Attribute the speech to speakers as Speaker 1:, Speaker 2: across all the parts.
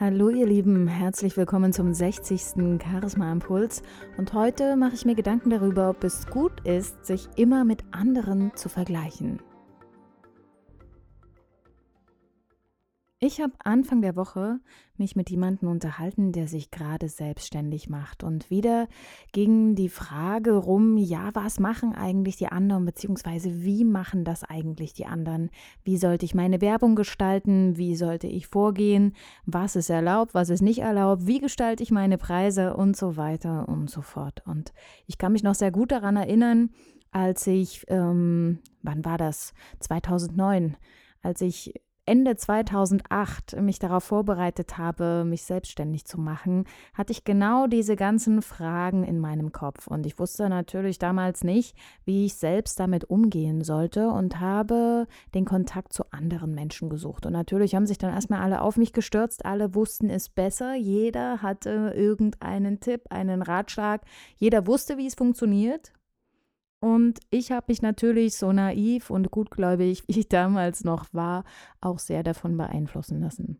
Speaker 1: Hallo ihr Lieben, herzlich willkommen zum 60. Charisma Impuls und heute mache ich mir Gedanken darüber, ob es gut ist, sich immer mit anderen zu vergleichen. Ich habe Anfang der Woche mich mit jemandem unterhalten, der sich gerade selbstständig macht. Und wieder ging die Frage rum, ja, was machen eigentlich die anderen, beziehungsweise wie machen das eigentlich die anderen? Wie sollte ich meine Werbung gestalten? Wie sollte ich vorgehen? Was ist erlaubt? Was ist nicht erlaubt? Wie gestalte ich meine Preise? Und so weiter und so fort. Und ich kann mich noch sehr gut daran erinnern, als ich, ähm, wann war das? 2009 als ich Ende 2008 mich darauf vorbereitet habe, mich selbstständig zu machen, hatte ich genau diese ganzen Fragen in meinem Kopf. Und ich wusste natürlich damals nicht, wie ich selbst damit umgehen sollte und habe den Kontakt zu anderen Menschen gesucht. Und natürlich haben sich dann erstmal alle auf mich gestürzt. Alle wussten es besser. Jeder hatte irgendeinen Tipp, einen Ratschlag. Jeder wusste, wie es funktioniert. Und ich habe mich natürlich so naiv und gutgläubig, wie ich damals noch war, auch sehr davon beeinflussen lassen.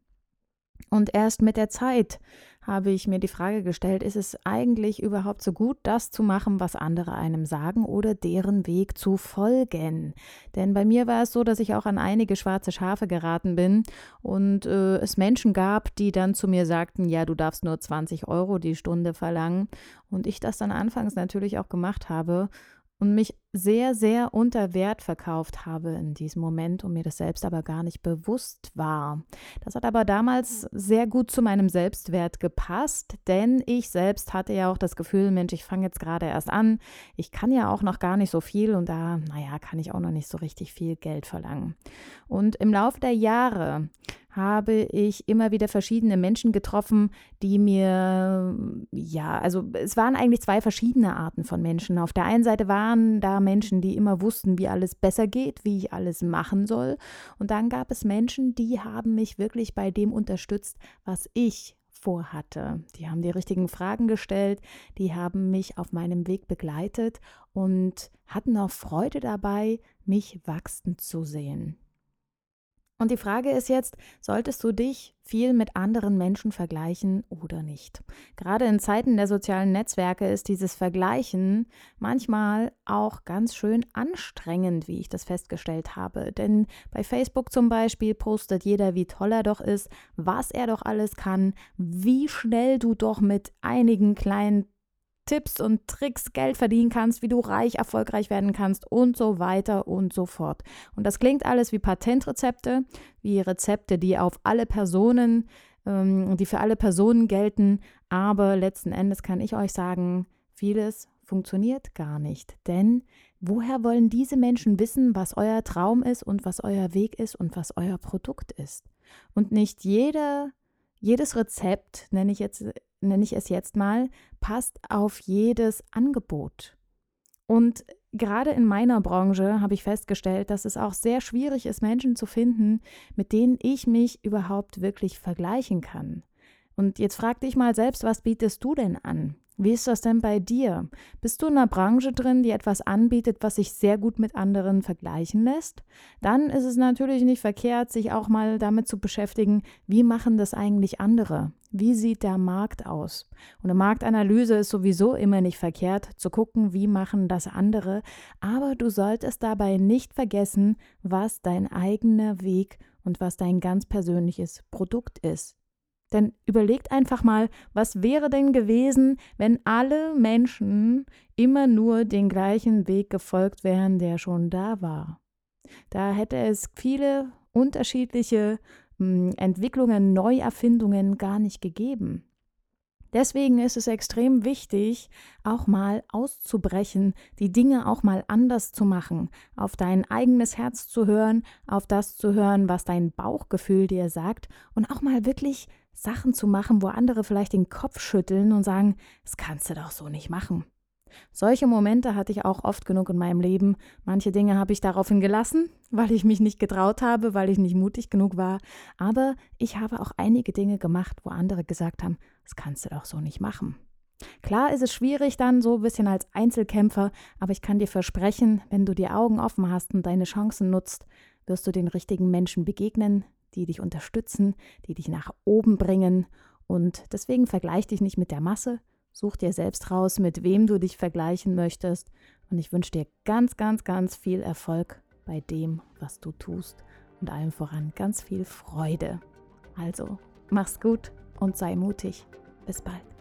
Speaker 1: Und erst mit der Zeit habe ich mir die Frage gestellt, ist es eigentlich überhaupt so gut, das zu machen, was andere einem sagen oder deren Weg zu folgen? Denn bei mir war es so, dass ich auch an einige schwarze Schafe geraten bin und äh, es Menschen gab, die dann zu mir sagten, ja, du darfst nur 20 Euro die Stunde verlangen. Und ich das dann anfangs natürlich auch gemacht habe und mich sehr, sehr unter Wert verkauft habe in diesem Moment und mir das selbst aber gar nicht bewusst war. Das hat aber damals sehr gut zu meinem Selbstwert gepasst, denn ich selbst hatte ja auch das Gefühl, Mensch, ich fange jetzt gerade erst an, ich kann ja auch noch gar nicht so viel und da, naja, kann ich auch noch nicht so richtig viel Geld verlangen. Und im Laufe der Jahre habe ich immer wieder verschiedene Menschen getroffen, die mir, ja, also es waren eigentlich zwei verschiedene Arten von Menschen. Auf der einen Seite waren da Menschen, die immer wussten, wie alles besser geht, wie ich alles machen soll. Und dann gab es Menschen, die haben mich wirklich bei dem unterstützt, was ich vorhatte. Die haben die richtigen Fragen gestellt, die haben mich auf meinem Weg begleitet und hatten auch Freude dabei, mich wachsen zu sehen. Und die Frage ist jetzt, solltest du dich viel mit anderen Menschen vergleichen oder nicht? Gerade in Zeiten der sozialen Netzwerke ist dieses Vergleichen manchmal auch ganz schön anstrengend, wie ich das festgestellt habe. Denn bei Facebook zum Beispiel postet jeder, wie toll er doch ist, was er doch alles kann, wie schnell du doch mit einigen kleinen Tipps und Tricks Geld verdienen kannst, wie du reich, erfolgreich werden kannst und so weiter und so fort. Und das klingt alles wie Patentrezepte, wie Rezepte, die auf alle Personen, ähm, die für alle Personen gelten. Aber letzten Endes kann ich euch sagen, vieles funktioniert gar nicht. Denn woher wollen diese Menschen wissen, was euer Traum ist und was euer Weg ist und was euer Produkt ist? Und nicht jeder, jedes Rezept, nenne ich jetzt nenne ich es jetzt mal, passt auf jedes Angebot. Und gerade in meiner Branche habe ich festgestellt, dass es auch sehr schwierig ist, Menschen zu finden, mit denen ich mich überhaupt wirklich vergleichen kann. Und jetzt frag dich mal selbst, was bietest du denn an? Wie ist das denn bei dir? Bist du in einer Branche drin, die etwas anbietet, was sich sehr gut mit anderen vergleichen lässt? Dann ist es natürlich nicht verkehrt, sich auch mal damit zu beschäftigen, wie machen das eigentlich andere? Wie sieht der Markt aus? Und eine Marktanalyse ist sowieso immer nicht verkehrt, zu gucken, wie machen das andere, aber du solltest dabei nicht vergessen, was dein eigener Weg und was dein ganz persönliches Produkt ist. Denn überlegt einfach mal, was wäre denn gewesen, wenn alle Menschen immer nur den gleichen Weg gefolgt wären, der schon da war. Da hätte es viele unterschiedliche Entwicklungen, Neuerfindungen gar nicht gegeben. Deswegen ist es extrem wichtig, auch mal auszubrechen, die Dinge auch mal anders zu machen, auf dein eigenes Herz zu hören, auf das zu hören, was dein Bauchgefühl dir sagt und auch mal wirklich Sachen zu machen, wo andere vielleicht den Kopf schütteln und sagen, das kannst du doch so nicht machen. Solche Momente hatte ich auch oft genug in meinem Leben. Manche Dinge habe ich daraufhin gelassen, weil ich mich nicht getraut habe, weil ich nicht mutig genug war. Aber ich habe auch einige Dinge gemacht, wo andere gesagt haben, das kannst du doch so nicht machen. Klar ist es schwierig dann so ein bisschen als Einzelkämpfer, aber ich kann dir versprechen, wenn du die Augen offen hast und deine Chancen nutzt, wirst du den richtigen Menschen begegnen, die dich unterstützen, die dich nach oben bringen. Und deswegen vergleich dich nicht mit der Masse. Such dir selbst raus, mit wem du dich vergleichen möchtest. Und ich wünsche dir ganz, ganz, ganz viel Erfolg bei dem, was du tust. Und allem voran ganz viel Freude. Also, mach's gut und sei mutig. Bis bald.